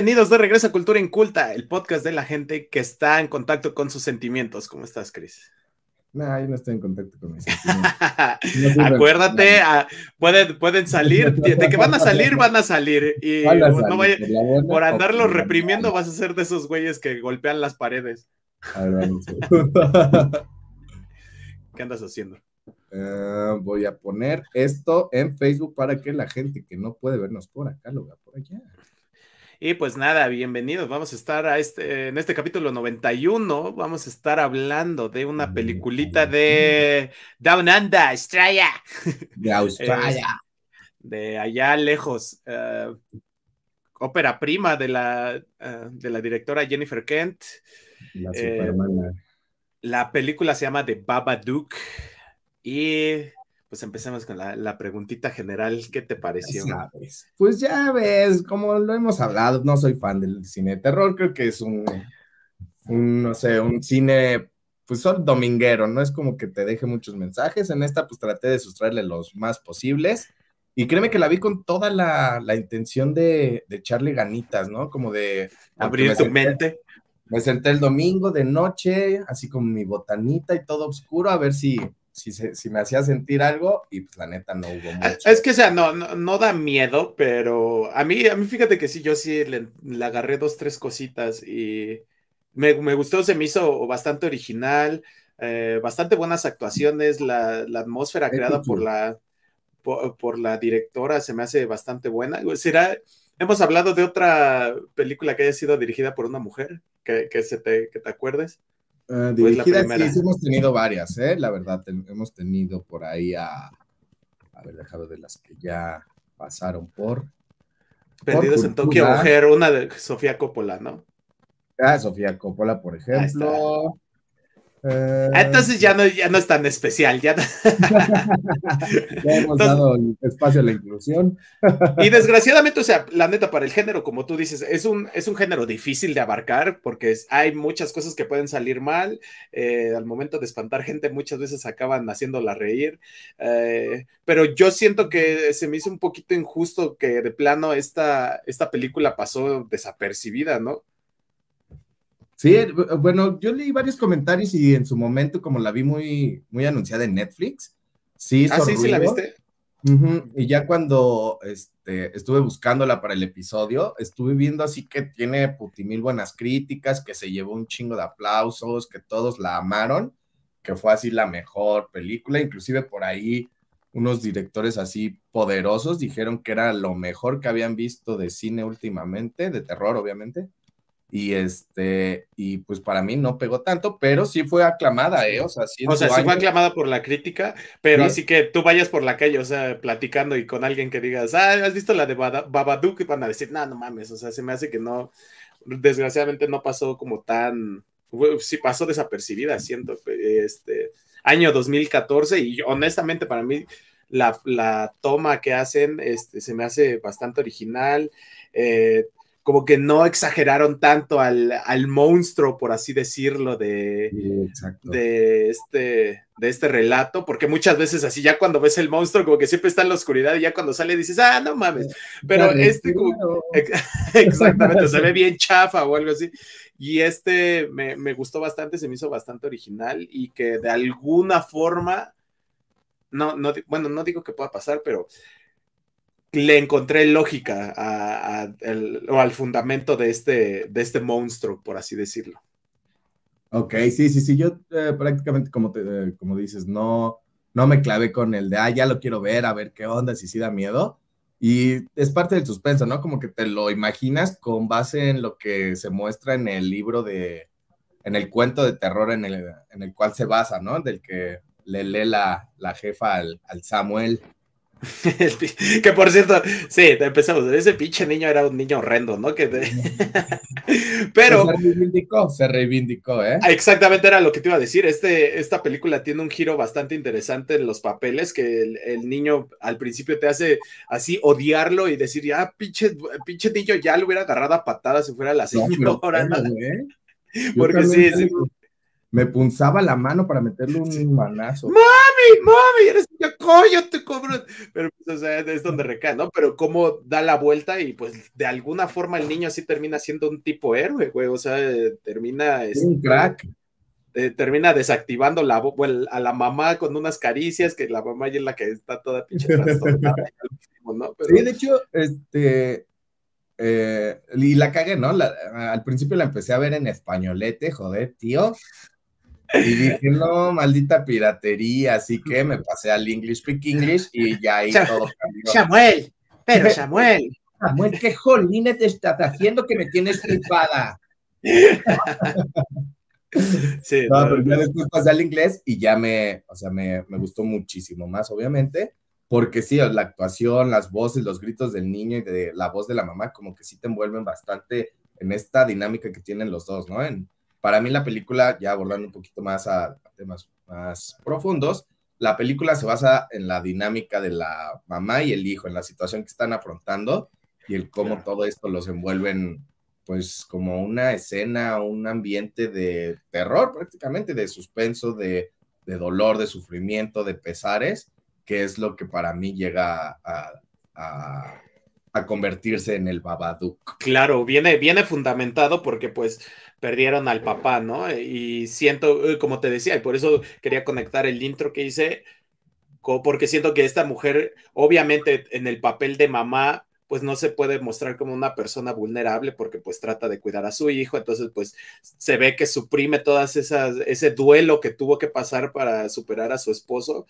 Bienvenidos de regreso a Cultura Inculta, el podcast de la gente que está en contacto con sus sentimientos. ¿Cómo estás, Chris? No, yo no estoy en contacto con mis sentimientos. Acuérdate, ah, pueden, pueden salir, de que van a salir, van a salir. Y no vaya, por, andarlos reprimiendo vas a ser de esos güeyes que golpean las paredes. ¿Qué andas haciendo? Ah, voy a poner esto en Facebook para que la gente que no puede vernos por acá lo vea por allá. Y pues nada, bienvenidos. Vamos a estar a este, en este capítulo 91. Vamos a estar hablando de una peliculita de Down Under, Australia. De Australia. de allá lejos. Eh, ópera prima de la, eh, de la directora Jennifer Kent. La eh, La película se llama The Babadook. Y pues empecemos con la, preguntita general, ¿qué te pareció? Pues ya ves, como lo hemos hablado, no soy fan del cine de terror, creo que es un, no sé, un cine, pues son dominguero, no es como que te deje muchos mensajes, en esta pues traté de sustraerle los más posibles, y créeme que la vi con toda la, intención de, echarle ganitas, ¿no? Como de... Abrir tu mente. Me senté el domingo de noche, así con mi botanita y todo oscuro, a ver si si, me hacía sentir algo y pues la neta no hubo ah, mucho. Es que, o sea, no, no, da miedo, pero a mí, a mí fíjate que sí, yo sí le, agarré dos, tres cositas y me, gustó, se me hizo bastante original, eh, bastante buenas actuaciones, la, atmósfera creada por la, por, la directora se me hace bastante buena. ¿Será, hemos hablado de otra película que haya sido dirigida por una mujer, que, que se te, que te acuerdes? Uh, dirigidas, sí, hemos tenido varias, ¿eh? La verdad, hemos tenido por ahí a. A ver, dejado de las que ya pasaron por. Perdidos en Tokio, mujer, una de Sofía Coppola, ¿no? Ah, Sofía Coppola, por ejemplo. Ah, entonces ya no, ya no es tan especial, ya, ya hemos dado espacio a la inclusión. y desgraciadamente, o sea, la neta, para el género, como tú dices, es un, es un género difícil de abarcar porque hay muchas cosas que pueden salir mal. Eh, al momento de espantar gente, muchas veces acaban haciéndola reír. Eh, pero yo siento que se me hizo un poquito injusto que de plano esta, esta película pasó desapercibida, ¿no? Sí, bueno, yo leí varios comentarios y en su momento, como la vi muy, muy anunciada en Netflix, sí. Ah, sí, sí, la viste. Y ya cuando este, estuve buscándola para el episodio, estuve viendo así que tiene putimil buenas críticas, que se llevó un chingo de aplausos, que todos la amaron, que fue así la mejor película, inclusive por ahí unos directores así poderosos dijeron que era lo mejor que habían visto de cine últimamente, de terror obviamente. Y este, y pues para mí no pegó tanto, pero sí fue aclamada, ¿eh? O sea, sí, o sea, sí fue aclamada por la crítica, pero así que tú vayas por la calle, o sea, platicando y con alguien que digas, ah, ¿has visto la de Babadook? Y van a decir, no, no mames, o sea, se me hace que no, desgraciadamente no pasó como tan, sí pasó desapercibida, siento, este, año 2014, y honestamente para mí la, la toma que hacen, este, se me hace bastante original, eh, como que no exageraron tanto al, monstruo, por así decirlo, de, de, este, de este relato, porque muchas veces así, ya cuando ves el monstruo, como que siempre está en la oscuridad y ya cuando sale dices, ah, no mames, pero este, exactamente, se ve bien chafa o algo así. Y este me, me gustó bastante, se me hizo bastante original y que de alguna forma, no, no, bueno, no digo que pueda pasar, pero le encontré lógica o al fundamento de este, de este monstruo, por así decirlo. Ok, sí, sí, sí, yo eh, prácticamente como, te, eh, como dices, no, no me clavé con el de, ah, ya lo quiero ver, a ver qué onda, si sí da miedo. Y es parte del suspenso, ¿no? Como que te lo imaginas con base en lo que se muestra en el libro de, en el cuento de terror en el, en el cual se basa, ¿no? Del que le lee la, la jefa al, al Samuel. que por cierto, sí, empezamos. Ese pinche niño era un niño horrendo, ¿no? Que Pero. Se reivindicó, se reivindicó, ¿eh? Exactamente era lo que te iba a decir. Este, esta película tiene un giro bastante interesante en los papeles, que el, niño al principio te hace así odiarlo y decir, ya, pinche, pinche niño, ya lo hubiera agarrado a patadas si fuera la señora. Porque sí, sí, me punzaba la mano para meterle un manazo. Mami, mami, eres yo, coño, te cobro. Pero pues, o sea, es donde recae, ¿no? Pero cómo da la vuelta y pues de alguna forma el niño así termina siendo un tipo héroe, güey. O sea, termina. un este, crack. Eh, termina desactivando la, a la mamá con unas caricias, que la mamá ya es la que está toda pinche trastornada. ¿no? Sí, de hecho, este. Eh, y la cagué, ¿no? al principio la empecé a ver en españolete, joder, tío. Y dije, no, maldita piratería, así que me pasé al English Speak English y ya ahí todo cambió. Samuel, pero Samuel. Samuel, ¿qué jolines te estás haciendo que me tienes flipada? Sí, no, pero ya después pasé al inglés y ya me, o sea, me, me, gustó muchísimo más, obviamente, porque sí, la actuación, las voces, los gritos del niño y de la voz de la mamá, como que sí te envuelven bastante en esta dinámica que tienen los dos, ¿no? En, para mí la película, ya abordando un poquito más a, temas más profundos, la película se basa en la dinámica de la mamá y el hijo, en la situación que están afrontando y el cómo todo esto los envuelven pues como una escena, un ambiente de terror prácticamente, de suspenso, de, dolor, de sufrimiento, de pesares, que es lo que para mí llega a, a convertirse en el Babadook. Claro, viene, viene fundamentado porque pues perdieron al papá, ¿no? Y siento, eh, como te decía, y por eso quería conectar el intro que hice, porque siento que esta mujer, obviamente en el papel de mamá, pues no se puede mostrar como una persona vulnerable porque pues trata de cuidar a su hijo, entonces pues se ve que suprime todas esas, ese duelo que tuvo que pasar para superar a su esposo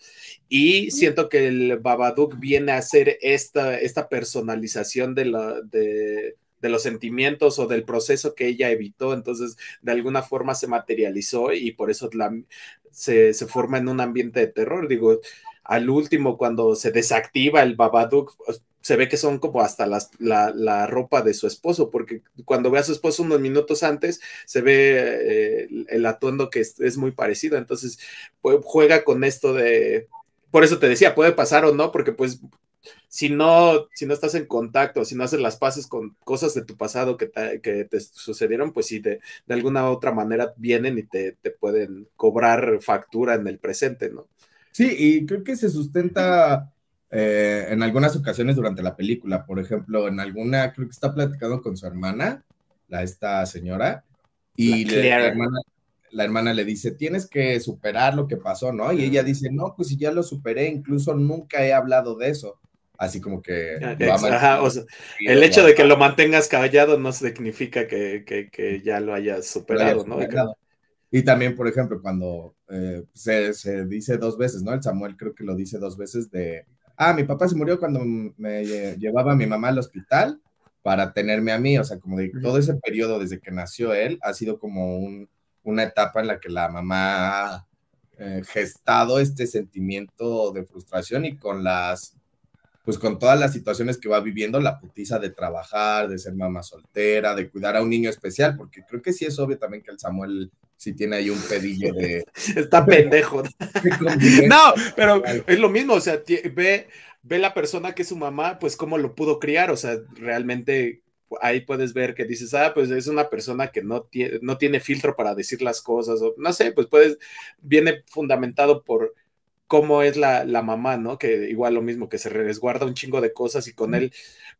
y siento que el Babadook viene a hacer esta, esta personalización de, la, de, de los sentimientos o del proceso que ella evitó, entonces de alguna forma se materializó y por eso la, se, se forma en un ambiente de terror, digo, al último cuando se desactiva el Babadook, pues, se ve que son como hasta las, la, ropa de su esposo, porque cuando ve a su esposo unos minutos antes, se ve eh, el, atuendo que es, muy parecido, entonces pues, juega con esto de, por eso te decía, puede pasar o no, porque pues si no, si no estás en contacto, si no haces las paces con cosas de tu pasado que te, que te sucedieron, pues sí, de, de alguna u otra manera vienen y te, te pueden cobrar factura en el presente, ¿no? Sí, y creo que se sustenta eh, en algunas ocasiones durante la película. Por ejemplo, en alguna, creo que está platicando con su hermana, la esta señora, y la, hermana, le dice, tienes que superar lo que pasó, ¿no? Y ella dice, no, pues si ya lo superé, incluso nunca he hablado de eso. Así como que... Ah, el hecho de que lo mantengas callado no significa que, ya lo hayas superado, ¿no? Y también, por ejemplo, cuando eh, se, se, dice dos veces, ¿no? El Samuel creo que lo dice dos veces de, ah, mi papá se murió cuando me llevaba a mi mamá al hospital para tenerme a mí, o sea, como de todo ese periodo desde que nació él ha sido como una etapa en la que la mamá ha eh, gestado este sentimiento de frustración y con las, pues con todas las situaciones que va viviendo, la putiza de trabajar, de ser mamá soltera, de cuidar a un niño especial, porque creo que sí es obvio también que el Samuel si tiene ahí un pedillo de. Está pendejo. no, pero es lo mismo, o sea, ve, ve la persona que es su mamá, pues cómo lo pudo criar, o sea, realmente ahí puedes ver que dices, ah, pues es una persona que no tiene, no tiene filtro para decir las cosas, o no sé, pues puedes, viene fundamentado por cómo es la, la mamá, ¿no? Que igual lo mismo, que se resguarda un chingo de cosas y con él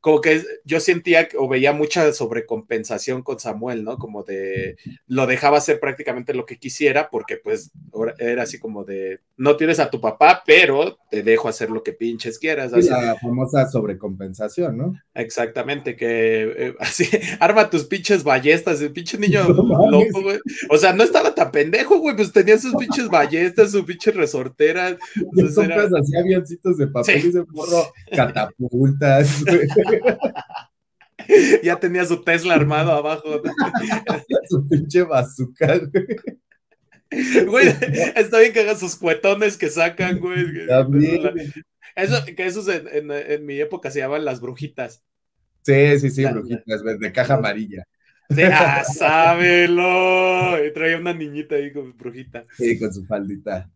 como que yo sentía o veía mucha sobrecompensación con Samuel, ¿no? Como de lo dejaba hacer prácticamente lo que quisiera porque pues era así como de no tienes a tu papá, pero te dejo hacer lo que pinches quieras. Así. La famosa sobrecompensación, ¿no? Exactamente, que eh, así arma tus pinches ballestas, el pinche niño loco, güey. O sea, no estaba tan pendejo, güey, pues tenía sus pinches ballestas, su pinche resortera. Entonces era... así avioncitos de papel y se morro catapultas, ya tenía su Tesla armado abajo. su pinche bazooka, güey. Güey, está bien que hagan sus cuetones que sacan, güey. Eso, que esos en, en, mi época se llamaban las brujitas. Sí, sí, sí, brujitas, de caja amarilla. Sí, ah, sábelo. Y traía una niñita ahí con brujita. Sí, con su faldita.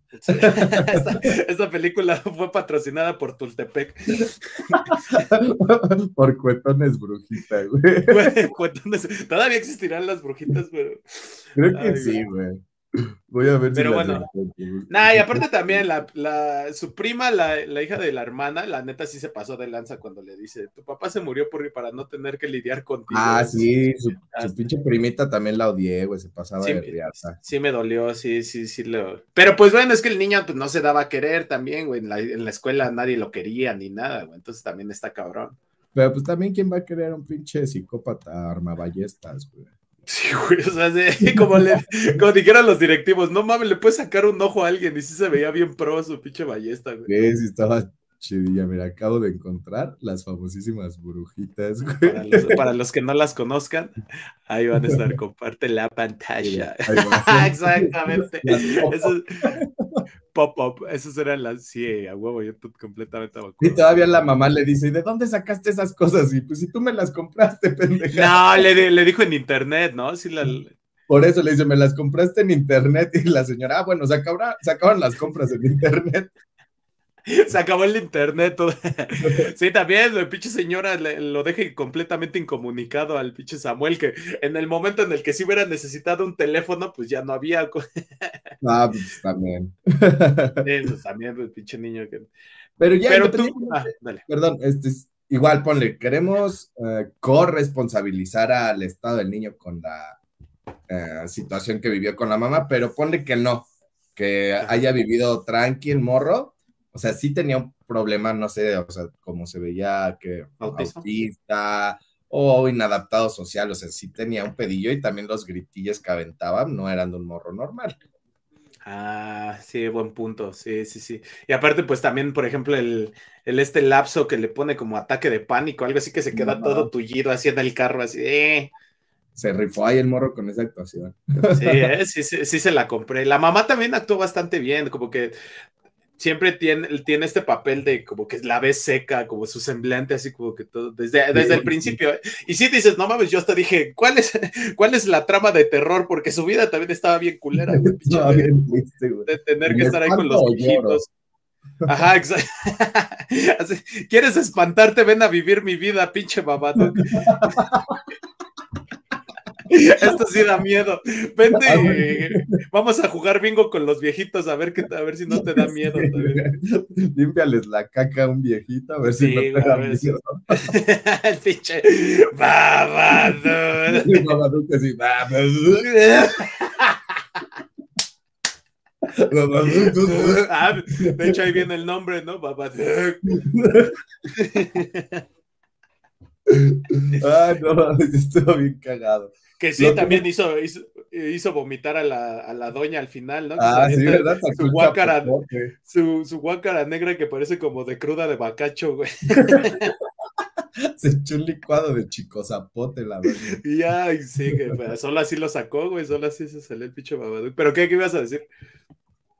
esta, película fue patrocinada por Tultepec. por cuetones brujita, güey. Todavía existirán las brujitas, pero. Creo que sí, güey. Voy a ver Pero bueno, nada, y aparte también la, la, su prima, la, la, hija de la hermana, la neta sí se pasó de lanza cuando le dice, tu papá se murió por, para no tener que lidiar contigo. Ah, sí, su, pinche primita también la odié, güey, se pasaba sí, de riata. Sí me dolió, sí, sí, sí. Lo... Pero pues bueno, es que el niño pues, no se daba a querer también, güey, en la, en la escuela nadie lo quería ni nada, güey, entonces también está cabrón. Pero pues también, ¿quién va a querer un pinche psicópata armaballestas, güey? Sí, güey, o sea, como, le, como dijeron los directivos, no mames, le puedes sacar un ojo a alguien y sí se veía bien pro su pinche ballesta, güey. Sí, sí estaba chidilla, mira, acabo de encontrar las famosísimas brujitas, güey. Para los, para los que no las conozcan, ahí van a estar, comparte la pantalla. Exactamente. Eso, pop-up, esas eran las, sí, a huevo, yo completamente Y todavía la mamá le dice, ¿y de dónde sacaste esas cosas? Y pues si tú me las compraste, pendeja. No, le, le dijo en internet, ¿no? Sí, la... Por eso le dice, me las compraste en internet. Y la señora, ah, bueno, se, se acaban las compras en internet. Se acabó el internet. Sí, también, la pinche señora lo deje completamente incomunicado al pinche Samuel, que en el momento en el que sí hubiera necesitado un teléfono, pues ya no había. Ah, pues también. Pues, también, el pinche niño que. Pero ya, Pero tú... Ah, perdón, este igual ponle, queremos eh, corresponsabilizar al estado del niño con la eh, situación que vivió con la mamá, pero ponle que no, que haya vivido tranquilo, morro, o sea, sí tenía un problema, no sé, o sea, como se veía que autista o inadaptado social, o sea, sí tenía un pedillo y también los gritillos que aventaban no eran de un morro normal. Ah, sí, buen punto, sí, sí, sí. Y aparte, pues también, por ejemplo, el, el este lapso que le pone como ataque de pánico, algo así que se queda todo tullido así en el carro, así, eh. Se rifó ahí el morro con esa actuación. Sí, eh, sí, sí, sí, se la compré. La mamá también actuó bastante bien, como que siempre tiene, tiene este papel de como que la ves seca, como su semblante, así como que todo, desde, desde el principio. ¿eh? Y si dices, no mames, yo hasta dije, ¿cuál es, ¿cuál es la trama de terror? Porque su vida también estaba bien culera, de, tener que estar ahí con los viejitos. Ajá, exacto. ¿Quieres espantarte? Ven a vivir mi vida, pinche babado. Esto sí da miedo. Vente, vamos a jugar bingo con los viejitos a ver qué, a ver si no te da miedo. Límpiales la caca a un viejito a ver si no te da miedo. El pinche babado. Babado que sí, ah, de hecho ahí viene el nombre, ¿no? Babado. Ay, no, estuvo bien cagado. Que sí, también hizo, hizo, vomitar a la, a la, doña al final, ¿no? Ah, sí, ¿verdad? Su guácara, su, su guácara negra que parece como de cruda de bacacho, güey. Se echó un licuado de chico zapote, la verdad. Y ay, sí, que solo así lo sacó, güey, solo así se salió el pinche babadú. ¿Pero qué, qué ibas a decir?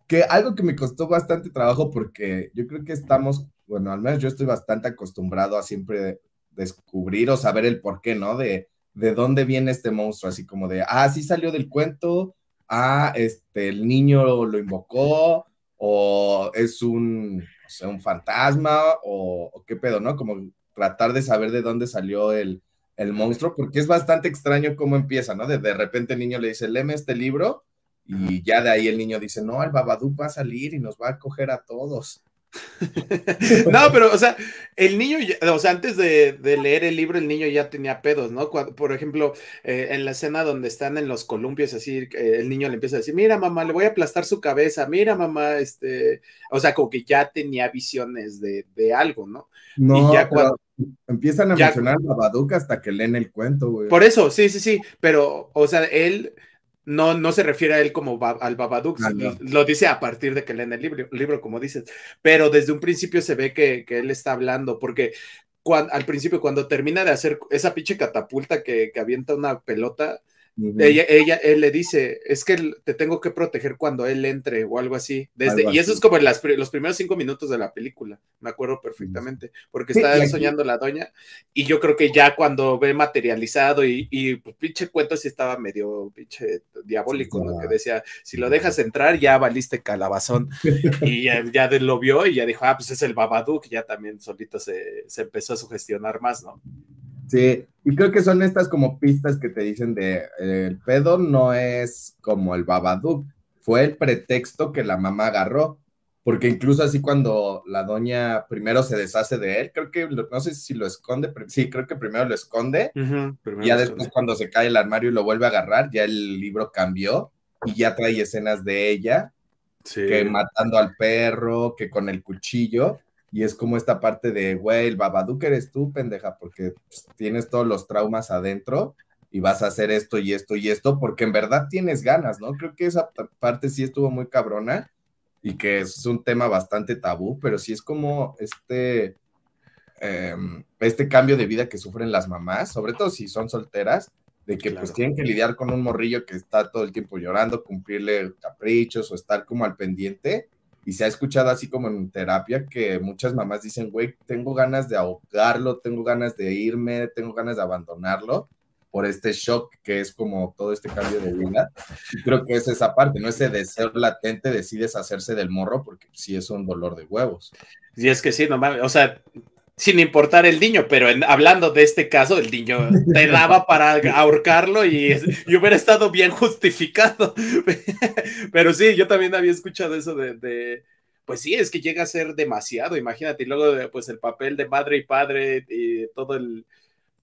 Que algo que me costó bastante trabajo porque yo creo que estamos, bueno, al menos yo estoy bastante acostumbrado a siempre descubrir o saber el por qué, ¿no? De de dónde viene este monstruo, así como de, ah, sí salió del cuento, ah, este, el niño lo invocó, o es un, o sea, un fantasma, o, qué pedo, ¿no? Como tratar de saber de dónde salió el, el monstruo, porque es bastante extraño cómo empieza, ¿no? De, de repente el niño le dice, léeme este libro, y ya de ahí el niño dice, no, el Babadú va a salir y nos va a coger a todos. no, pero, o sea, el niño, o sea, antes de, leer el libro, el niño ya tenía pedos, ¿no? por ejemplo, eh, en la escena donde están en los columpios, así, eh, el niño le empieza a decir, mira, mamá, le voy a aplastar su cabeza, mira, mamá, este, o sea, como que ya tenía visiones de, algo, ¿no? No, ya cuando, empiezan a mencionar a Babadook hasta que leen el cuento, güey. Por eso, sí, sí, sí, pero, o sea, él no, no se refiere a él como al Babadook, lo dice a partir de que leen el libro, libro, como dices, pero desde un principio se ve que, que él está hablando, porque al principio cuando termina de hacer esa pinche catapulta que, que avienta una pelota, ella, ella, él le dice, es que te tengo que proteger cuando él entre o algo así. Desde, Y eso es como en las, los primeros cinco minutos de la película, me acuerdo perfectamente, porque está soñando la doña y yo creo que ya cuando ve materializado y, y pues, pinche cuento sí estaba medio pinche diabólico, ¿no? Que decía, si lo dejas entrar ya valiste calabazón y ya, ya, lo vio y ya dijo, ah, pues es el Babadook, ya también solito se, se empezó a sugestionar más, ¿no? Sí, y creo que son estas como pistas que te dicen de el pedo no es como el Babadook, fue el pretexto que la mamá agarró. Porque incluso así cuando la doña primero se deshace de él, creo que, no sé si lo esconde, sí, creo que primero lo esconde, y ya después cuando se cae el armario y lo vuelve a agarrar, ya el libro cambió y ya trae escenas de ella, que matando al perro, que con el cuchillo, y es como esta parte de, güey, el Babadook eres tú, pendeja, porque pues, tienes todos los traumas adentro y vas a hacer esto y esto y esto, porque en verdad tienes ganas, ¿no? Creo que esa parte sí estuvo muy cabrona y que es un tema bastante tabú, pero sí es como este, em, este cambio de vida que sufren las mamás, sobre todo si son solteras, de que pues tienen que lidiar con un morrillo que está todo el tiempo llorando, cumplirle caprichos o estar como al pendiente. Y se ha escuchado así como en terapia que muchas mamás dicen, güey, tengo ganas de ahogarlo, tengo ganas de irme, tengo ganas de abandonarlo por este shock que es como todo este cambio de vida. Y creo que es esa parte, ¿no? Ese deseo latente decides hacerse del morro porque sí es un dolor de huevos. Y es que sí, no o sea, sin importar el niño, pero hablando de este caso, el niño te daba para ahorcarlo y, hubiera estado bien justificado. pero sí, yo también había escuchado eso de, pues sí, es que llega a ser demasiado, imagínate, y luego pues el papel de madre y padre y todo el,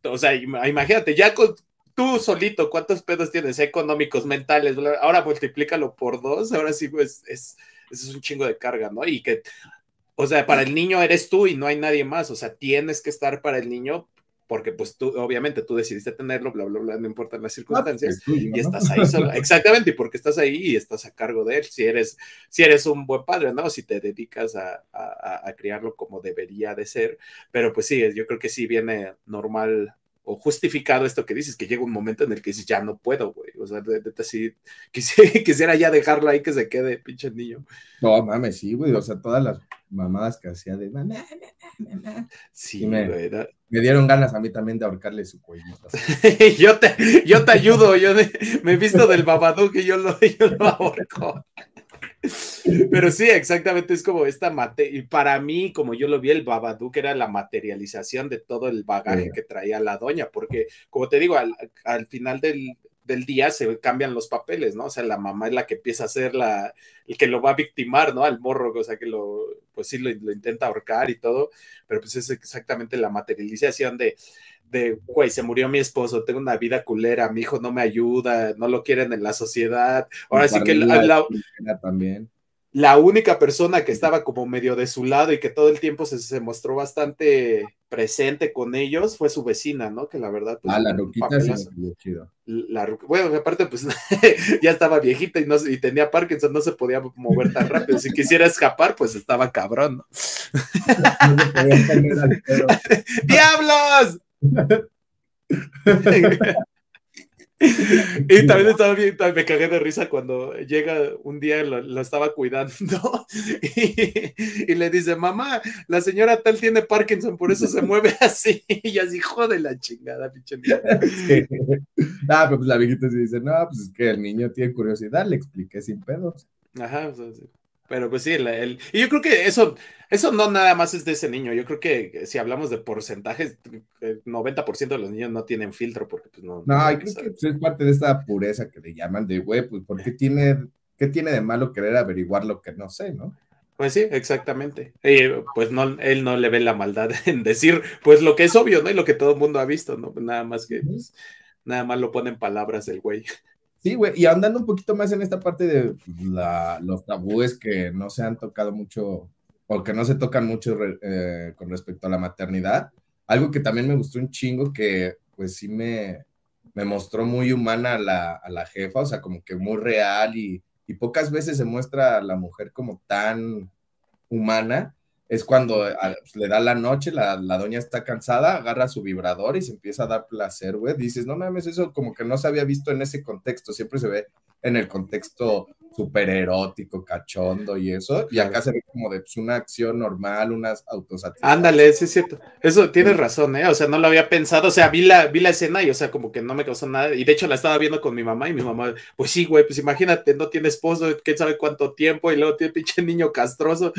o sea, imagínate, ya con, tú solito, ¿cuántos pedos tienes económicos, mentales? Ahora multiplícalo por dos, ahora sí, pues es, es un chingo de carga, ¿no? Y que o sea, para el niño eres tú y no hay nadie más. O sea, tienes que estar para el niño porque pues tú, obviamente tú decidiste tenerlo, bla, bla, bla, no importan las circunstancias, y estás ahí solo. Exactamente, y porque estás ahí y estás a cargo de él, si eres, si eres un buen padre, ¿no? Si te dedicas a, a, a criarlo como debería de ser, pero pues sí, yo creo que sí viene normal o justificado esto que dices, que llega un momento en el que dices, ya no puedo, güey. O sea, de, de, así, quisiera, ya dejarlo ahí que se quede, pinche niño. No, mames, sí, güey. O sea, todas las mamadas que hacía de Sí, me, me, dieron ganas a mí también de ahorcarle su cuellito. yo, te, yo te ayudo, yo me he visto del babadú que yo lo, yo lo ahorco. Pero sí, exactamente, es como esta materia, y para mí, como yo lo vi, el Babadook era la materialización de todo el bagaje que traía la doña, porque, como te digo, al, al final del, del, día se cambian los papeles, ¿no? O sea, la mamá es la que empieza a ser la, el que lo va a victimar, ¿no? Al morro, o sea, que lo, pues sí, lo, lo intenta ahorcar y todo, pero pues es exactamente la materialización de, de, güey, se murió mi esposo, tengo una vida culera, mi hijo no me ayuda, no lo quieren en la sociedad. Ahora sí que la, también. La única persona que estaba como medio de su lado y que todo el tiempo se, se mostró bastante presente con ellos fue su vecina, ¿no? Que la verdad. Pues, ah, la ruquita sí, chido. La, bueno, aparte, pues ya estaba viejita y, no, y tenía Parkinson, no se podía mover tan rápido. Si quisiera escapar, pues estaba cabrón, ¿no? ¡Diablos! Y también estaba bien, me cagué de risa cuando llega un día, lo, estaba cuidando y, le dice, mamá, la señora tal tiene Parkinson, por eso se mueve así. Y así, de la chingada, pinche Ah, pero pues la viejita se dice, no, pues es que el niño tiene curiosidad, le expliqué sin pedos. Ajá, pues, pero pues sí, el, y yo creo que eso, eso no nada más es de ese niño. Yo creo que si hablamos de porcentajes, el 90% de los niños no tienen filtro porque pues no. No, creo que pues, es parte de esta pureza que le llaman de, güey, pues ¿por qué tiene, qué tiene de malo querer averiguar lo que no sé, no? Pues sí, exactamente. Y pues no, él no le ve la maldad en decir, pues lo que es obvio, ¿no? Y lo que todo el mundo ha visto, ¿no? Nada más que, pues, nada más lo pone en palabras el güey. Sí, güey, y andando un poquito más en esta parte de la, los tabúes que no se han tocado mucho, o que no se tocan mucho eh, con respecto a la maternidad, algo que también me gustó un chingo, que pues sí me, me mostró muy humana a la, la jefa, o sea, como que muy real y, y pocas veces se muestra a la mujer como tan humana, es cuando pues, le da la noche, la, la, doña está cansada, agarra su vibrador y se empieza a dar placer, güey. Dices, no mames, eso como que no se había visto en ese contexto, siempre se ve en el contexto súper erótico, cachondo y eso, y acá se ve como de pues, una acción normal, unas autosatisfacciones. Ándale, sí es cierto. Eso tienes razón, ¿eh? O sea, no lo había pensado, o sea, vi la, vi la escena y, o sea, como que no me causó nada, y de hecho la estaba viendo con mi mamá y mi mamá, pues sí, güey, pues imagínate, no tiene esposo, quién sabe cuánto tiempo, y luego tiene pinche niño castroso.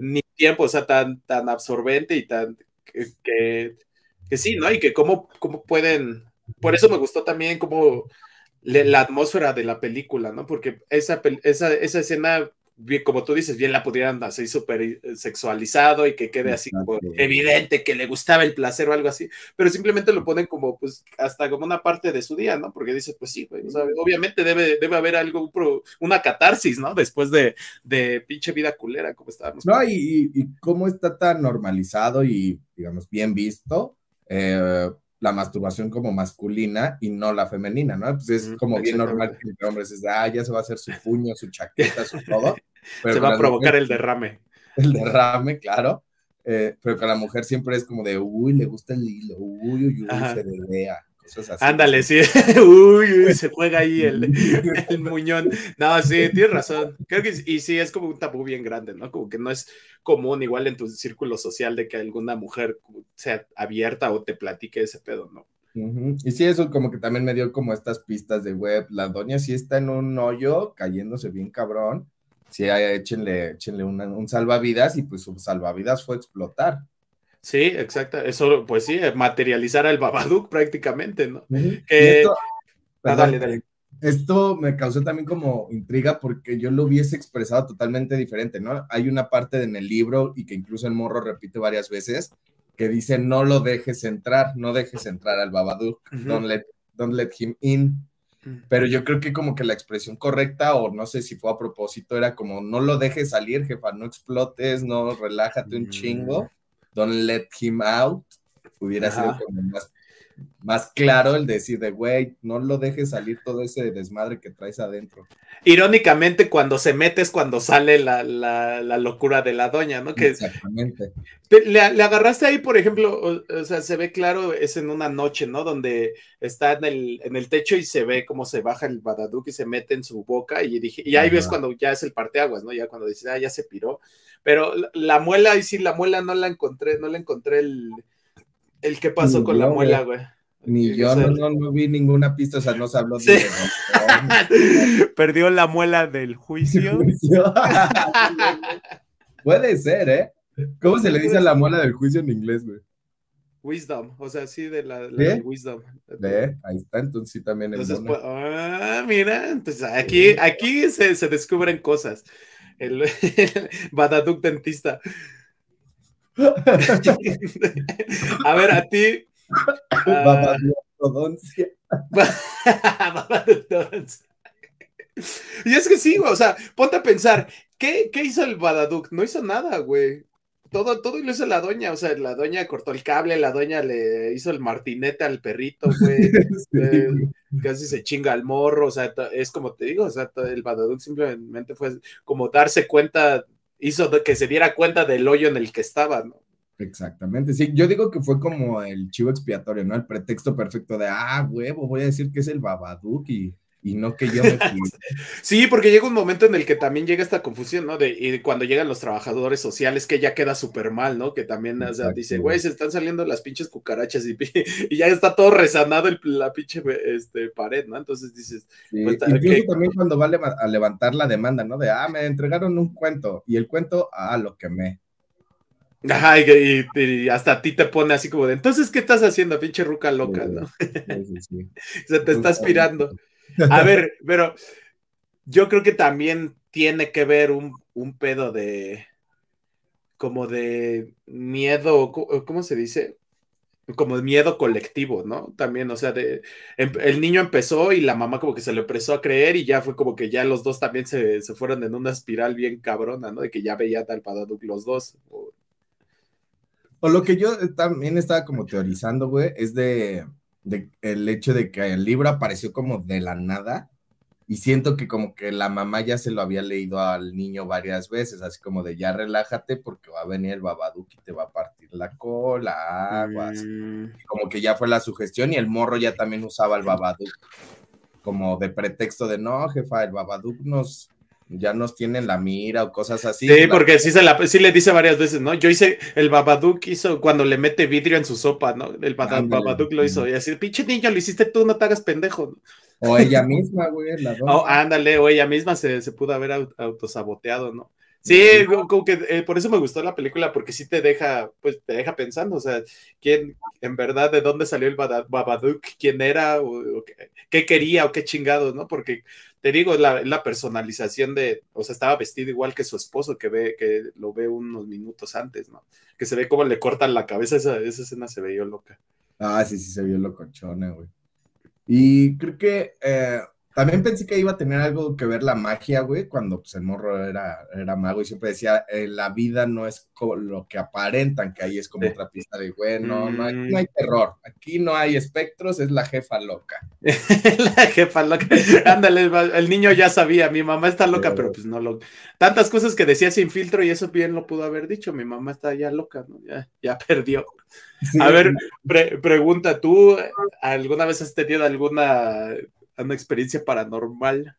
Ni tiempo, o sea, tan, tan absorbente y tan, que, que, que sí, ¿no? Y que cómo, cómo pueden, por eso me gustó también cómo la atmósfera de la película, ¿no? Porque esa, esa, esa escena como tú dices, bien la pudieran hacer súper eh, sexualizado y que quede así como evidente que le gustaba el placer o algo así, pero simplemente lo ponen como, pues, hasta como una parte de su día, ¿no? Porque dice, pues sí, obviamente debe, debe haber algo, una catarsis, ¿no? Después de, de pinche vida culera, como estábamos. No, y, y, cómo está tan normalizado y, digamos, bien visto. Eh, la masturbación como masculina y no la femenina, ¿no? Pues es como bien normal que el hombre se ah, ya se va a hacer su puño, su chaqueta, su todo. se va a provocar el derrame. El derrame, claro. Eh, pero con la mujer siempre es como de, uy, le gusta el hilo, uy, uy, uy, se Ándale, sí. uy, uy, se juega ahí el, el, muñón. No, sí, tienes razón. Creo que y sí, es como un tabú bien grande, ¿no? Como que no es común, igual en tu círculo social, de que alguna mujer sea abierta o te platique ese pedo, ¿no? Y sí, eso como que también me dio como estas pistas de web. La doña sí está en un hoyo, cayéndose bien cabrón. Sí, échenle, échenle un salvavidas y pues su salvavidas fue explotar. Sí, exacto. Eso, pues sí, materializar al Babadook prácticamente, ¿no? esto, ah, dale, dale. Esto me causó también como intriga porque yo lo hubiese expresado totalmente diferente, ¿no? Hay una parte en el libro y que incluso el morro repite varias veces que dice no lo dejes entrar, no dejes entrar al Babadook, don't, let, don't let him in. Pero yo creo que como que la expresión correcta, o no sé si fue a propósito, era como no lo dejes salir, jefa, no explotes, no relájate un chingo mm. Don't Let Him Out, hubiera sido como más, más claro el decir de, güey, no lo dejes salir todo ese desmadre que traes adentro. Irónicamente, cuando se mete es cuando sale la, locura de la doña, ¿no? Que Exactamente. le, agarraste ahí, por ejemplo, o, sea, se ve claro, es en una noche, ¿no? Donde está en el, en el techo y se ve cómo se baja el Badaduk y se mete en su boca y dije, y ahí ves cuando ya es el parteaguas, ¿no? Ya cuando dices, ah, ya se piró. Pero la, muela, y sí, la muela no la encontré, no la encontré el, el qué pasó con la muela, güey. Ni yo, no, no, vi ninguna pista, o sea, no se habló de... Perdió la muela del juicio. Puede ser, ¿eh? ¿Cómo se le dice a la muela del juicio en inglés, güey? Wisdom, o sea, sí, de la, la wisdom. ¿Ve? Ahí está, entonces sí también es pues, Ah, mira, entonces aquí, aquí se, se descubren cosas el, el dentista. a ver, a ti. y es que sí, o sea, ponte a pensar, ¿qué, qué hizo el Badaduc? No hizo nada, güey. Todo, todo lo hizo la doña, o sea, la doña cortó el cable, la doña le hizo el martinete al perrito, güey. Eh, casi se chinga al morro, o sea, es como te digo, o sea, el Babadook simplemente fue como darse cuenta, hizo que se diera cuenta del hoyo en el que estaba, ¿no? Exactamente, sí, yo digo que fue como el chivo expiatorio, ¿no? El pretexto perfecto de, ah, huevo, voy a decir que es el Babadook y y no que yo me Sí, porque llega un momento en el que también llega esta confusión, ¿no? De y cuando llegan los trabajadores sociales, que ya queda súper mal, ¿no? Que también, o sea, dice, güey, se están saliendo las pinches cucarachas y, y ya está todo resanado el, la pinche este, pared, ¿no? Entonces dices. Pues, incluso también cuando va a levantar la demanda, ¿no? De, ah, me entregaron un cuento y el cuento, ah, lo quemé. Ajá, y, hasta a ti te pone así como de, entonces, ¿qué estás haciendo, pinche ruca loca, no? Sí, sí, se te está aspirando. A ver, pero yo creo que también tiene que ver un, pedo de como de miedo, ¿cómo se dice? Como de miedo colectivo, ¿no? También, o sea, de, em, el niño empezó y la mamá como que se le empezó a creer y ya fue como que ya los dos también se, fueron en una espiral bien cabrona, ¿no? De que ya veía tal Padaduc los dos. O lo que yo también estaba como teorizando, güey, es de el hecho de que el libro apareció como de la nada y siento que como que la mamá ya se lo había leído al niño varias veces, así como de ya relájate porque va a venir el Babadook y te va a partir la cola, aguas. Mm. Como que ya fue la sugestión y el morro ya también usaba el Babadook como de pretexto de no, jefa, el Babadook nos ya nos tienen la mira o cosas así. Sí, porque sí, se la, sí le dice varias veces, ¿no? Yo hice, el Babadook hizo cuando le mete vidrio en su sopa, ¿no? El Babadook lo hizo y así, pinche niño, lo hiciste tú, no te hagas pendejo. O ella misma, güey. La oh, ándale, o ella misma se, se pudo haber autosaboteado, ¿no? Sí, como que eh, por eso me gustó la película, porque sí te deja, pues te deja pensando, o sea, quién, en verdad, de dónde salió el Babadook, quién era, o, qué, quería, o qué chingados, ¿no? Porque te digo, la, la personalización de, o sea, estaba vestido igual que su esposo, que ve, que lo ve unos minutos antes, ¿no? Que se ve cómo le cortan la cabeza, esa, esa escena se veía loca. Ah, sí, sí, se vio locochona, güey. Y creo que eh, también pensé que iba a tener algo que ver la magia, güey, cuando pues, el morro era, era mago y siempre decía, eh, la vida no es lo que aparentan, que ahí es como otra pista de, güey, no, no, aquí no hay mm. terror, aquí no hay espectros, es la jefa loca. la jefa loca, ándale, el niño ya sabía, mi mamá está loca, pero pues no lo... Tantas cosas que decía sin filtro y eso bien lo pudo haber dicho, mi mamá está ya loca, ¿no? Ya, ya perdió. a ver, pregunta, ¿tú alguna vez has tenido alguna una experiencia paranormal.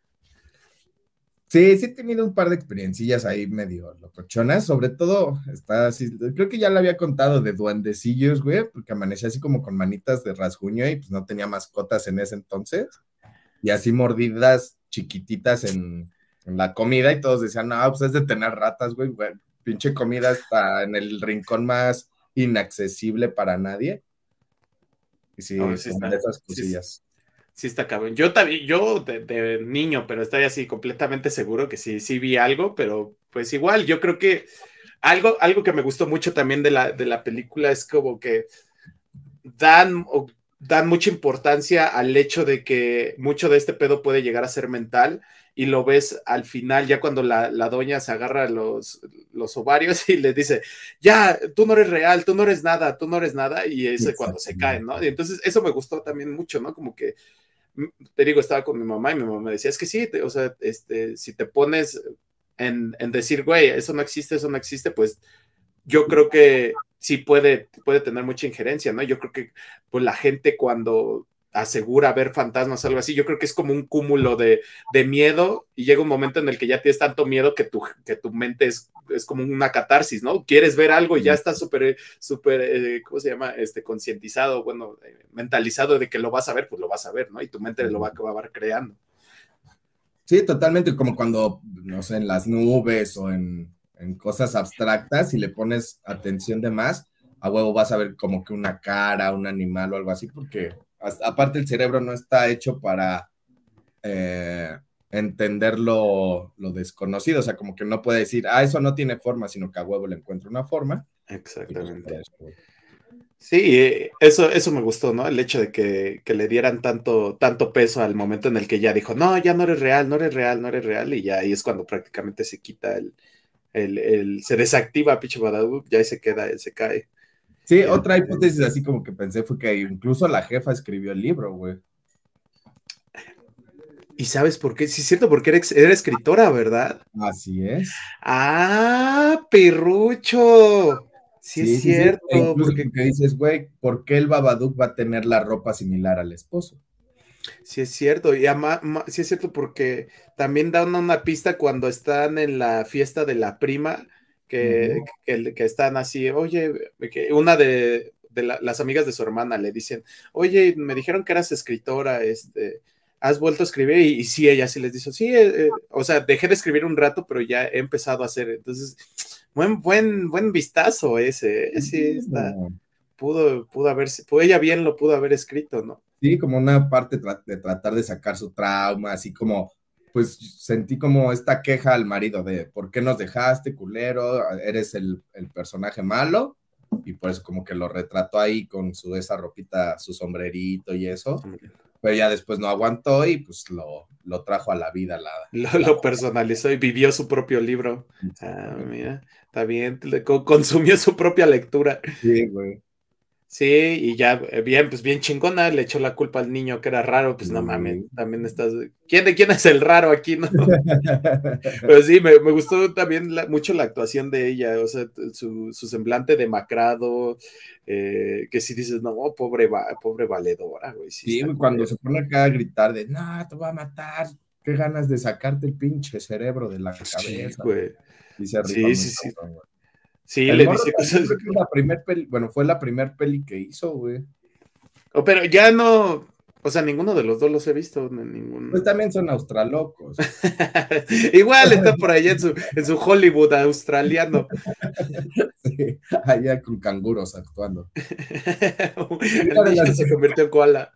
Sí, sí he tenido un par de experiencias ahí medio locochonas, sobre todo, está así, creo que ya lo había contado de duendecillos, güey, porque amanecí así como con manitas de rasguño y pues no tenía mascotas en ese entonces, y así mordidas chiquititas en, la comida y todos decían, no, pues es de tener ratas, güey, pinche comida está en el rincón más inaccesible para nadie. Y sí, de esas cosillas. Sí, está cabrón. Yo también, yo de, niño, pero estoy así completamente seguro que sí, sí vi algo, pero pues igual, yo creo que algo, algo que me gustó mucho también de la, de la película es como que dan, dan mucha importancia al hecho de que mucho de este pedo puede llegar a ser mental y lo ves al final, ya cuando la, la doña se agarra los, los, ovarios y le dice, ya, tú no eres real, tú no eres nada, tú no eres nada, y es cuando se caen, ¿no? Y entonces eso me gustó también mucho, ¿no? Como que te digo, estaba con mi mamá y mi mamá me decía, es que sí, o sea, este, si te pones en, decir, güey, eso no existe, eso no existe, pues yo creo que sí puede, puede tener mucha injerencia, ¿no? Yo creo que pues la gente cuando asegura ver fantasmas o algo así. Yo creo que es como un cúmulo de, miedo y llega un momento en el que ya tienes tanto miedo que tu, que tu mente es, es como una catarsis, ¿no? Quieres ver algo y ya estás súper, súper, eh, ¿cómo se llama? Este, concientizado, bueno, eh, mentalizado de que lo vas a ver, pues lo vas a ver, ¿no? Y tu mente lo va a acabar creando. Sí, totalmente, como cuando, no sé, en las nubes o en, en cosas abstractas, si le pones atención de más, a huevo vas a ver como que una cara, un animal o algo así, porque aparte el cerebro no está hecho para eh, entender lo, desconocido, o sea, como que no puede decir, ah, eso no tiene forma, sino que a huevo le encuentra una forma. Exactamente. Sí, eh, eso, eso me gustó, ¿no? El hecho de que, le dieran tanto, tanto peso al momento en el que ya dijo, no, ya no eres real, no eres real, no eres real, y ya ahí es cuando prácticamente se quita el, el, se desactiva Picho ya ahí se queda, se cae. Sí, otra hipótesis así como que pensé fue que incluso la jefa escribió el libro, güey. ¿Y sabes por qué? Sí, es cierto, porque era, escritora, ¿verdad? Así es. Ah, perrucho. Sí, es cierto. E porque dices, güey, ¿por qué el Babadook va a tener la ropa similar al esposo? Sí, es cierto. Y sí es cierto porque también da una pista cuando están en la fiesta de la prima que, que, están así, oye, que una de, las amigas de su hermana le dicen, oye, me dijeron que eras escritora, este, has vuelto a escribir y, sí, ella sí les dice, sí, eh, eh", o sea, dejé de escribir un rato, pero ya he empezado a hacer, entonces, buen, buen, buen vistazo ese, ese está, pudo, pudo haber, pudo, ella bien lo pudo haber escrito, ¿no? Sí, como una parte de tratar de sacar su trauma, así como pues sentí como esta queja al marido de ¿por qué nos dejaste, culero? Eres el, personaje malo. Y pues como que lo retrató ahí con su esa ropita, su sombrerito y eso. Pero ya después no aguantó y pues lo, lo trajo a la vida. La, lo, personalizó y vivió su propio libro. Ah, mira, está bien, consumió su propia lectura. Sí, güey. Sí, y ya, eh, bien, pues bien chingona, le echó la culpa al niño que era raro, pues no mames, también estás. ¿Quién de quién es el raro aquí, no? Pero sí, me, gustó también mucho la actuación de ella, o sea, su, semblante demacrado, eh, que si dices, no, pobre, pobre valedora, güey. Sí, cuando se pone acá a gritar de, no, te voy a matar, qué ganas de sacarte el pinche cerebro de la cabeza. Sí, güey. sí, sí, sí. Sí, le dice cosas. La primer peli, bueno, fue la primer peli que hizo, güey. Oh, pero ya no. O sea, ninguno de los dos los he visto. Ninguno. Pues también son australocos. Igual está por allá en su, en su Hollywood australiano. sí, allá con canguros actuando. El se convirtió en koala.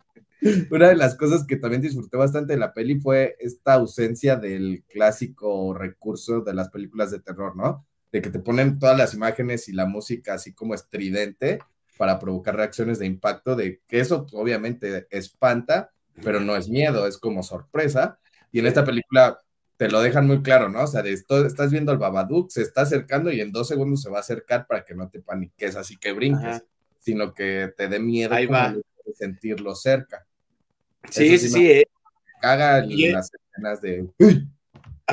Una de las cosas que también disfruté bastante de la peli fue esta ausencia del clásico recurso de las películas de terror, ¿no? De que te ponen todas las imágenes y la música así como estridente para provocar reacciones de impacto, de que eso obviamente espanta, pero no es miedo, es como sorpresa. Y en esta película te lo dejan muy claro, ¿no? O sea, de esto, estás viendo al Babadook, se está acercando y en dos segundos se va a acercar para que no te paniques, así que brinques, sino que te dé miedo Ahí va. de sentirlo cerca. Sí, sí, sí. Eh. Caga las escenas de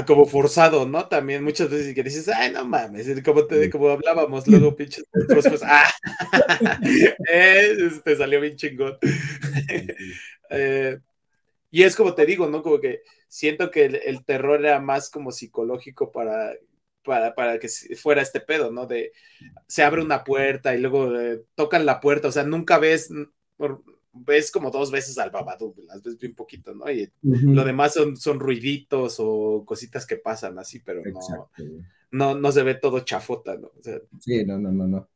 como forzado, ¿no? También muchas veces que dices, ay, no mames, como, te, como hablábamos, luego pinches, pues, ah, eh, te salió bien chingón. Eh, y es como te digo, ¿no? Como que siento que el, terror era más como psicológico para, para, para, que fuera este pedo, ¿no? De se abre una puerta y luego eh, tocan la puerta, o sea, nunca ves, ves como dos veces al Babadook, las ves bien poquito, ¿no? Y lo demás son, son ruiditos o cositas que pasan así, pero no, no, se ve todo chafota, ¿no? sí, no, no, no, no.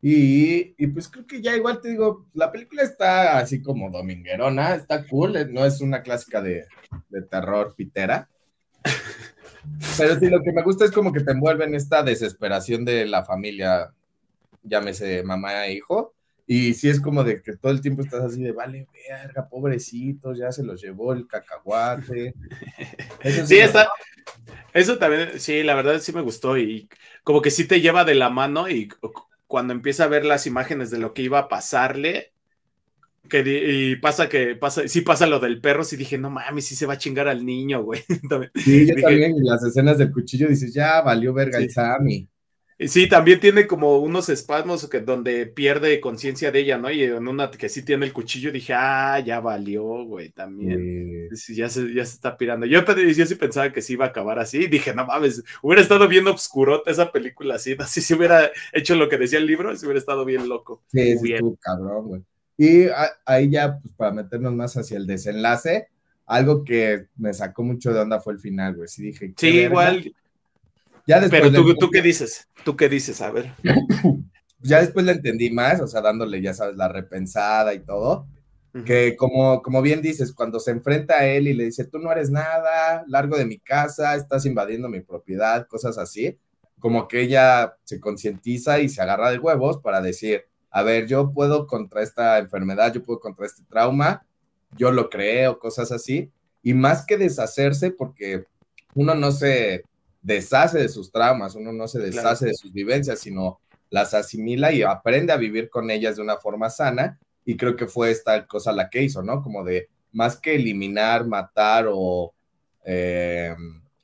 Y, y, pues creo que ya igual te digo, la película está así como dominguerona, está cool, eh, no es una clásica de, de terror pitera. Pero sí, lo que me gusta es como que te envuelve en esta desesperación de la familia, llámese mamá e hijo, y sí es como de que todo el tiempo estás así de, vale, verga, pobrecitos, ya se los llevó el cacahuate. Eso sí, está. Eso también, sí, la verdad sí me gustó y como que sí te lleva de la mano y cuando empieza a ver las imágenes de lo que iba a pasarle, que y pasa que pasa, sí pasa lo del perro, sí dije, no mames, sí se va a chingar al niño, güey. sí, yo también, las escenas del cuchillo dices, ya valió verga el Sammy. Sí, también tiene como unos espasmos que, donde pierde conciencia de ella, ¿no? Y en una que sí tiene el cuchillo, dije, ah, ya valió, güey, también. ya, se, ya se está pirando. Yo, yo sí pensaba que sí iba a acabar así. Dije, no mames, hubiera estado bien obscurota esa película así. Así si hubiera hecho lo que decía el libro, si hubiera estado bien loco. Sí, sí, cabrón, güey. Y ahí ya, pues para meternos más hacia el desenlace, algo que me sacó mucho de onda fue el final, güey. Sí, dije. Sí, igual. Pero tú, tú qué dices, tú qué dices, a ver. ya después le entendí más, o sea, dándole, ya sabes, la repensada y todo. Que como, como bien dices, cuando se enfrenta a él y le dice, tú no eres nada, largo de mi casa, estás invadiendo mi propiedad, cosas así, como que ella se concientiza y se agarra de huevos para decir, a ver, yo puedo contra esta enfermedad, yo puedo contra este trauma, yo lo creo, cosas así, y más que deshacerse, porque uno no se, deshace de sus traumas, uno no se deshace de sus vivencias, sino las asimila y aprende a vivir con ellas de una forma sana. Y creo que fue esta cosa la que hizo, ¿no? Como de más que eliminar, matar o eh,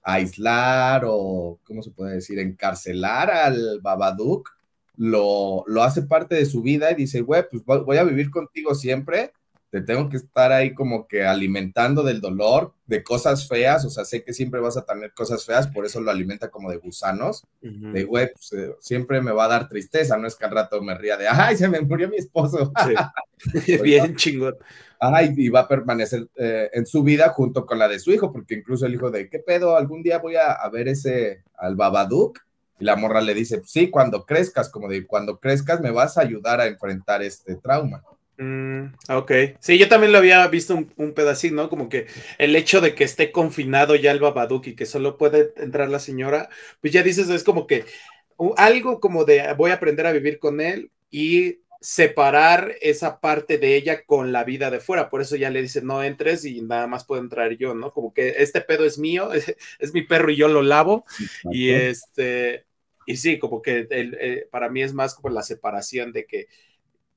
aislar o, ¿cómo se puede decir? Encarcelar al Babadook, lo, lo hace parte de su vida y dice, güey, pues voy a vivir contigo siempre te tengo que estar ahí como que alimentando del dolor, de cosas feas, o sea, sé que siempre vas a tener cosas feas, por eso lo alimenta como de gusanos, de güey, pues, eh, siempre me va a dar tristeza, no es que al rato me ría de, ay, se me murió mi esposo. Bien chingón. Ay, y va a permanecer eh, en su vida junto con la de su hijo, porque incluso el hijo de, ¿qué pedo? Algún día voy a, ver ese, al Babadook, y la morra le dice, sí, cuando crezcas, como de, cuando crezcas me vas a ayudar a enfrentar este trauma. Mm, ok, sí, yo también lo había visto un, un, pedacito, ¿no? Como que el hecho de que esté confinado ya el Babadook y que solo puede entrar la señora, pues ya dices, es como que algo como de voy a aprender a vivir con él y separar esa parte de ella con la vida de fuera. Por eso ya le dice, no entres y nada más puedo entrar yo, ¿no? Como que este pedo es mío, es, mi perro y yo lo lavo. Y este, y sí, como que eh, para mí es más como la separación de que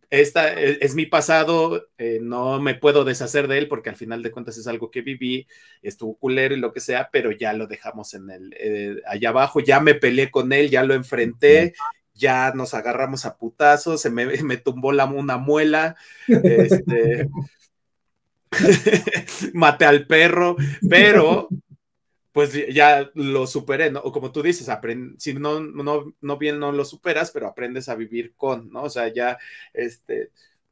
esta e, es, mi pasado, eh, no me puedo deshacer de él porque al final de cuentas es algo que viví, estuvo culero y lo que sea, pero ya lo dejamos en el, eh, allá abajo, ya me peleé con él, ya lo enfrenté, ya nos agarramos a putazos, se me, me tumbó la, una muela, este, maté al perro, pero pues ya lo superé, ¿no? O como tú dices, si no, no, no bien no lo superas, pero aprendes a vivir con, ¿no? O sea, ya, este,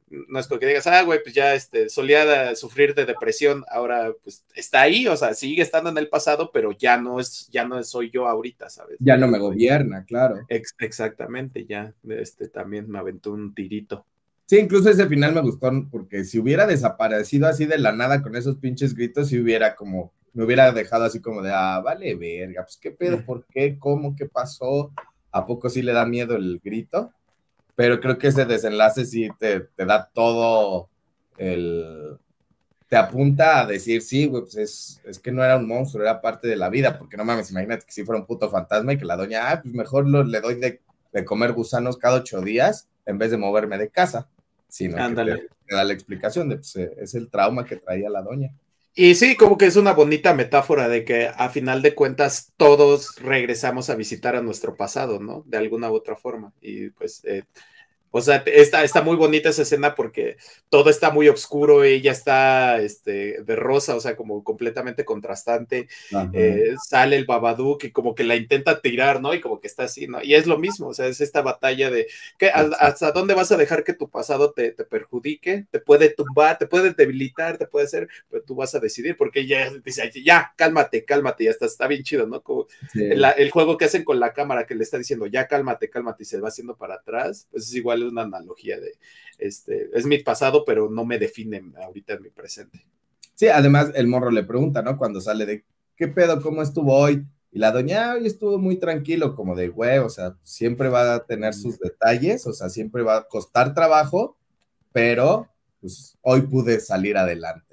no es que digas, ah, güey, pues ya este, solía sufrir de depresión, ahora pues está ahí, o sea, sigue estando en el pasado, pero ya no es, ya no soy yo ahorita, ¿sabes? Ya no me gobierna, claro. exactamente, ya, este, también me aventó un tirito. Sí, incluso ese final me gustó, porque si hubiera desaparecido así de la nada con esos pinches gritos, si hubiera como, me hubiera dejado así como de, ah, vale, verga, pues qué pedo, por qué, cómo, qué pasó, ¿a poco sí le da miedo el grito? pero creo que ese desenlace sí te, da todo el... Te apunta a decir, sí, güey, pues es, es, que no era un monstruo, era parte de la vida, porque no mames, imagínate que si fuera un puto fantasma y que la doña, ah, pues mejor le doy de, comer gusanos cada ocho días en vez de moverme de casa, sino que te, da la explicación de, pues, es el trauma que traía la doña. Y sí, como que es una bonita metáfora de que a final de cuentas todos regresamos a visitar a nuestro pasado, ¿no? De alguna u otra forma. Y pues eh, o sea, está, está muy bonita esa escena porque todo está muy oscuro, ella está este, de rosa, o sea, como completamente contrastante. Eh, sale el Babadook y como que la intenta tirar, ¿no? Y como que está así, ¿no? Y es lo mismo, o sea, es esta batalla de que, hasta dónde vas a dejar que tu pasado te, perjudique, te puede tumbar, te puede debilitar, te puede hacer, pero tú vas a decidir porque ella dice, ya, cálmate, cálmate, ya está, está bien chido, ¿no? Como el, juego que hacen con la cámara que le está diciendo, ya, cálmate, cálmate, y se va haciendo para atrás, pues es igual una analogía de, este, es mi pasado, pero no me define ahorita en mi presente. Sí, además el morro le pregunta, ¿no? Cuando sale de, ¿qué pedo? ¿Cómo estuvo hoy? Y la doña hoy estuvo muy tranquilo, como de, güey, o sea, siempre va a tener sus detalles, o sea, siempre va a costar trabajo, pero pues hoy pude salir adelante.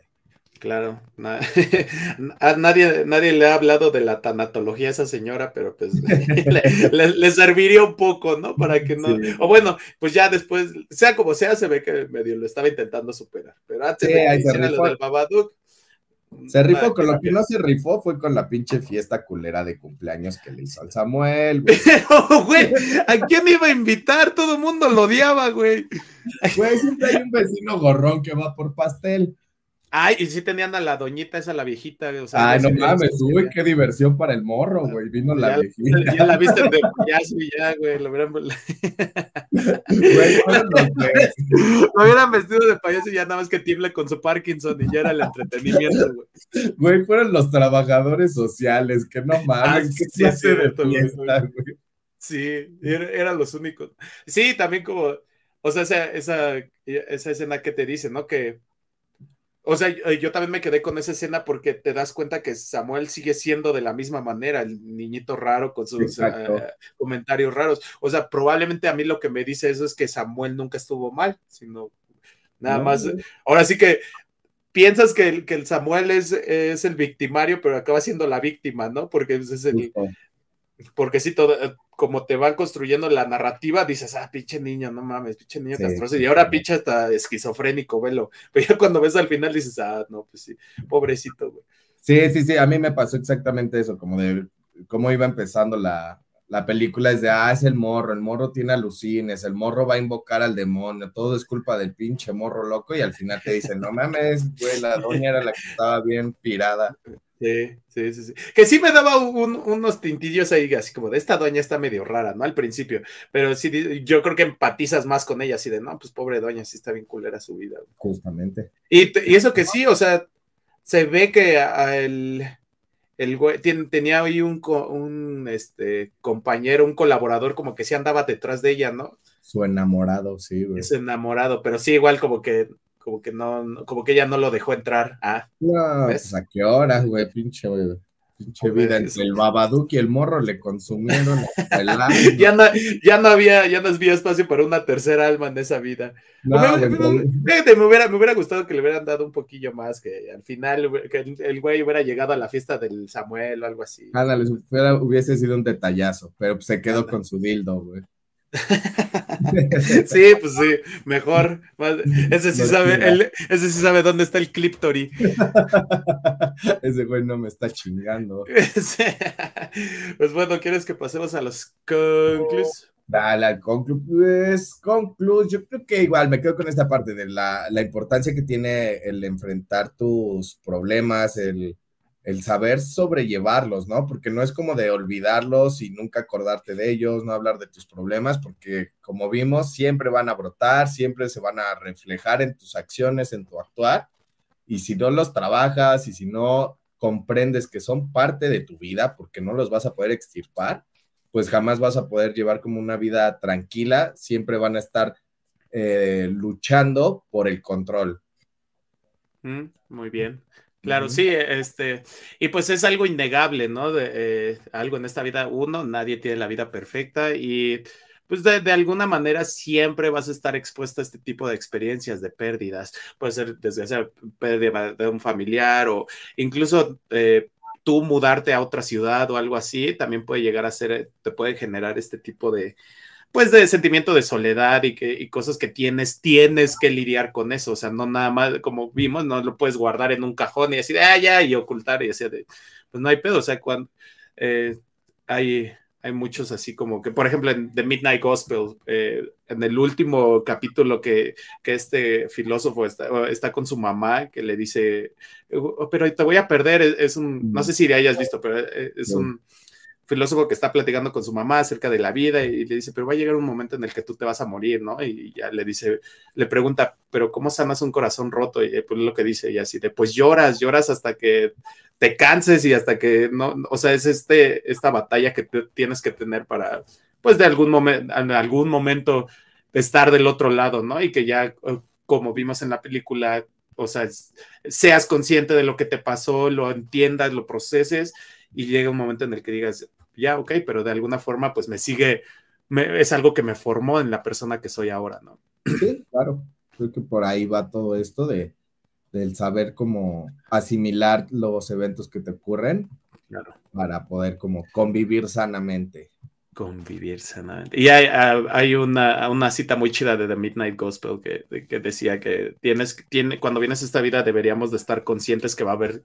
Claro, nadie, nadie le ha hablado de la tanatología a esa señora, pero pues le, serviría un poco, ¿no? Para que no, o bueno, pues ya después, sea como sea, se ve que medio lo estaba intentando superar, pero antes de que hiciera lo del Babadook, se rifó, con lo que no se rifó fue con la pinche fiesta culera de cumpleaños que le hizo al Samuel, güey. Pero, güey, ¿a quién iba a invitar? Todo el mundo lo odiaba, güey. Güey, siempre hay un vecino gorrón que va por pastel. Ay, y sí tenían a la doñita esa, la viejita. O sea, Ay, no mames, uy, qué diversión para el morro, güey. Vino la viejita. Ya la viste de payaso y ya, güey. Lo hubieran, güey, lo hubieran vestido de payaso y ya nada más que tible con su Parkinson y ya era el entretenimiento, güey. Güey, fueron los trabajadores sociales, que no mames. Ah, sí, sí, güey. Sí, eran los únicos. Sí, también como, o sea, esa, esa, esa escena que te dice, ¿no? Que o sea, yo también me quedé con esa escena porque te das cuenta que Samuel sigue siendo de la misma manera, el niñito raro con sus eh, comentarios raros. O sea, probablemente a mí lo que me dice eso es que Samuel nunca estuvo mal, sino nada más. Ahora sí que piensas que el, que el Samuel es, es, el victimario, pero acaba siendo la víctima, ¿no? Porque es el, porque sí, todo, eh, como te van construyendo la narrativa, dices, ah, pinche niño, no mames, pinche niño castroso. Y ahora pinche hasta esquizofrénico, velo. Pero ya cuando ves al final dices, ah, no, pues sí, pobrecito, güey. Sí, sí, sí, a mí me pasó exactamente eso, como de cómo iba empezando la, la película es de, ah, es el morro, el morro tiene alucines, el morro va a invocar al demonio, todo es culpa del pinche morro loco y al final te dicen, no mames, güey, la doña era la que estaba bien pirada. Sí, sí, sí, Que sí me daba unos tintillos ahí, así como de esta doña está medio rara, ¿no? Al principio, pero sí, yo creo que empatizas más con ella, así de, no, pues pobre doña, sí está bien culera su vida. Justamente. Y, eso que sí, o sea, se ve que el, el güey tenía ahí un, un este, compañero, un colaborador, como que sí andaba detrás de ella, ¿no? Su enamorado, sí, güey. Es enamorado, pero sí, igual como que como que no, como que ella no lo dejó entrar. Ah, no, pues a qué horas, güey, pinche, güey. Pinche vida entre el Babadook y el morro le consumieron ya, no, ya no había, ya no había espacio para una tercera alma en esa vida. No, me, me, hubiera, me hubiera gustado que le hubieran dado un poquillo más, que al final que el, güey hubiera llegado a la fiesta del Samuel o algo así. Ándale, hubiese sido un detallazo, pero se quedó con su dildo, güey. sí, pues sí, mejor. Ese sí sabe, ese sí sabe dónde está el Cliptory. ese güey no me está chingando. pues bueno, ¿quieres que pasemos a los conclus? Dale, conclus, pues, conclus, yo creo que igual me quedo con esta parte de la, la importancia que tiene el enfrentar tus problemas, el el saber sobrellevarlos, ¿no? Porque no es como de olvidarlos y nunca acordarte de ellos, no hablar de tus problemas, porque como vimos, siempre van a brotar, siempre se van a reflejar en tus acciones, en tu actuar, y si no los trabajas y si no comprendes que son parte de tu vida, porque no los vas a poder extirpar, pues jamás vas a poder llevar como una vida tranquila, siempre van a estar eh, luchando por el control. Mm, muy bien. Claro, sí, este, y pues es algo innegable, ¿no? De, eh, algo en esta vida, uno, nadie tiene la vida perfecta y pues de, alguna manera siempre vas a estar expuesto a este tipo de experiencias, de pérdidas. Puede ser desde esa pérdida de un familiar o incluso eh, tú mudarte a otra ciudad o algo así, también puede llegar a ser, te puede generar este tipo de, pues de sentimiento de soledad y, que, cosas que tienes, tienes que lidiar con eso, o sea, no nada más, como vimos, no lo puedes guardar en un cajón y decir, ah, ya, y ocultar y así, de, pues no hay pedo, o sea, cuando eh, hay, hay muchos así como que, por ejemplo, en The Midnight Gospel, eh, en el último capítulo que, que este filósofo está, está, con su mamá, que le dice, oh, pero te voy a perder, es, un, no sé si ya hayas visto, pero eh, es un filósofo que está platicando con su mamá acerca de la vida y le dice, pero va a llegar un momento en el que tú te vas a morir, ¿no? Y ya le dice, le pregunta, pero ¿cómo sanas un corazón roto? Y pues lo que dice ella así de, pues lloras, lloras hasta que te canses y hasta que no, o sea, es este, esta batalla que tienes que tener para, pues de algún momento, en algún momento estar del otro lado, ¿no? Y que ya, como vimos en la película, o sea, seas consciente de lo que te pasó, lo entiendas, lo proceses y llega un momento en el que digas, ya, ok, pero de alguna forma pues me sigue, es algo que me formó en la persona que soy ahora, ¿no? Sí, claro, creo que por ahí va todo esto de del saber cómo asimilar los eventos que te ocurren claro. para poder como convivir sanamente. Convivir sanamente. Y hay, hay una, una, cita muy chida de The Midnight Gospel que, que decía que tienes, tiene, cuando vienes a esta vida deberíamos de estar conscientes que va a haber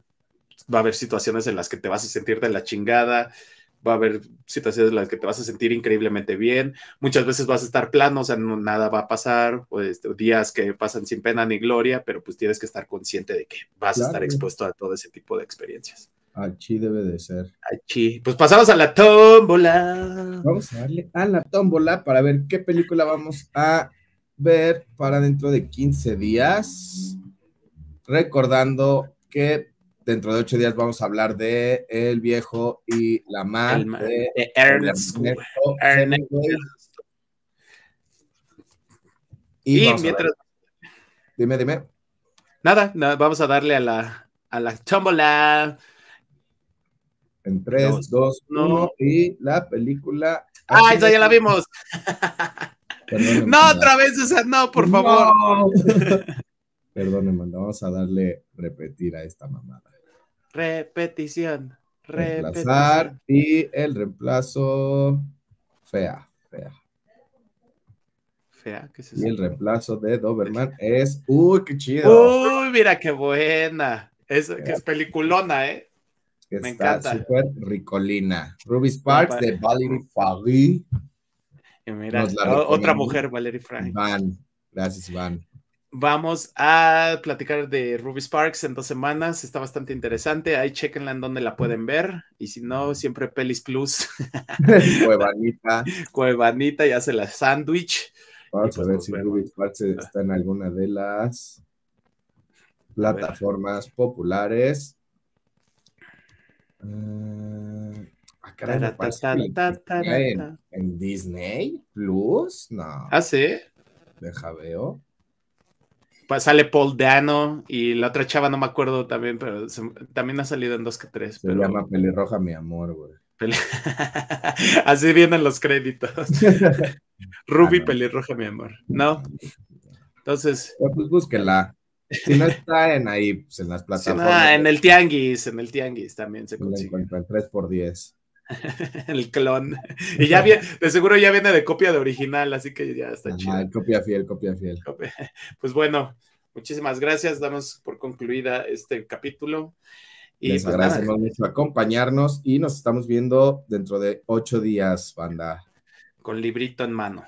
va a haber situaciones en las que te vas a sentir de la chingada, va a haber situaciones en las que te vas a sentir increíblemente bien, muchas veces vas a estar plano, o sea, nada va a pasar, pues días que pasan sin pena ni gloria, pero pues tienes que estar consciente de que vas a estar expuesto a todo ese tipo de experiencias. Aquí debe de ser. Aquí. Pues pasamos a la tómbola. Vamos a darle a la tómbola para ver qué película vamos a ver para dentro de 15 días. Recordando que dentro de ocho días vamos a hablar de El Viejo y la Mar de, Ernest. Y, mientras... Dime, dime. Nada, vamos a darle a la, a la tómbola. En 3, 2, 1 y la película. ¡Ah, esa ya la vimos! no, otra vez no, por favor. Perdónenme, vamos a darle repetir a esta mamada. Repetición. Reemplazar y el reemplazo fea, fea. Fea, ¿qué es eso? Y el reemplazo de Doberman es. ¡Uy, qué chido! ¡Uy, mira qué buena! Es, que es peliculona, ¿eh? Me encanta. Súper ricolina. Ruby Sparks de Valerie Fagy. Y mira, otra mujer, Valerie Fagy. Iván. Gracias, Iván. Vamos a platicar de Ruby Sparks en dos semanas. Está bastante interesante. Ahí chequenla en donde la pueden ver. Y si no, siempre Pelis Plus. Cuevanita. Cuevanita y hace la sándwich. Vamos a pues ver si Ruby Sparks está en alguna de las plataformas populares. en, Disney Plus, no. Ah, sí. Deja veo sale Paul Dano y la otra chava no me acuerdo también, pero también ha salido en dos que tres. Se llama Pelirroja mi amor, güey. Así vienen los créditos. Ruby ah, Pelirroja mi amor, ¿no? Entonces. Pues búsquela. Si no está en ahí, pues en las plataformas. Ah, en el Tianguis, en el Tianguis también se consigue. en 3x10. el clon. Y ya viene, de seguro ya viene de copia de original, así que ya está chido. Copia fiel, copia fiel. Pues bueno, muchísimas gracias. Damos por concluida este capítulo. Y Les pues agradecemos mucho acompañarnos y nos estamos viendo dentro de ocho días, banda. Con librito en mano.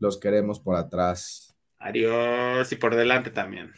Los queremos por atrás. Adiós y por delante también.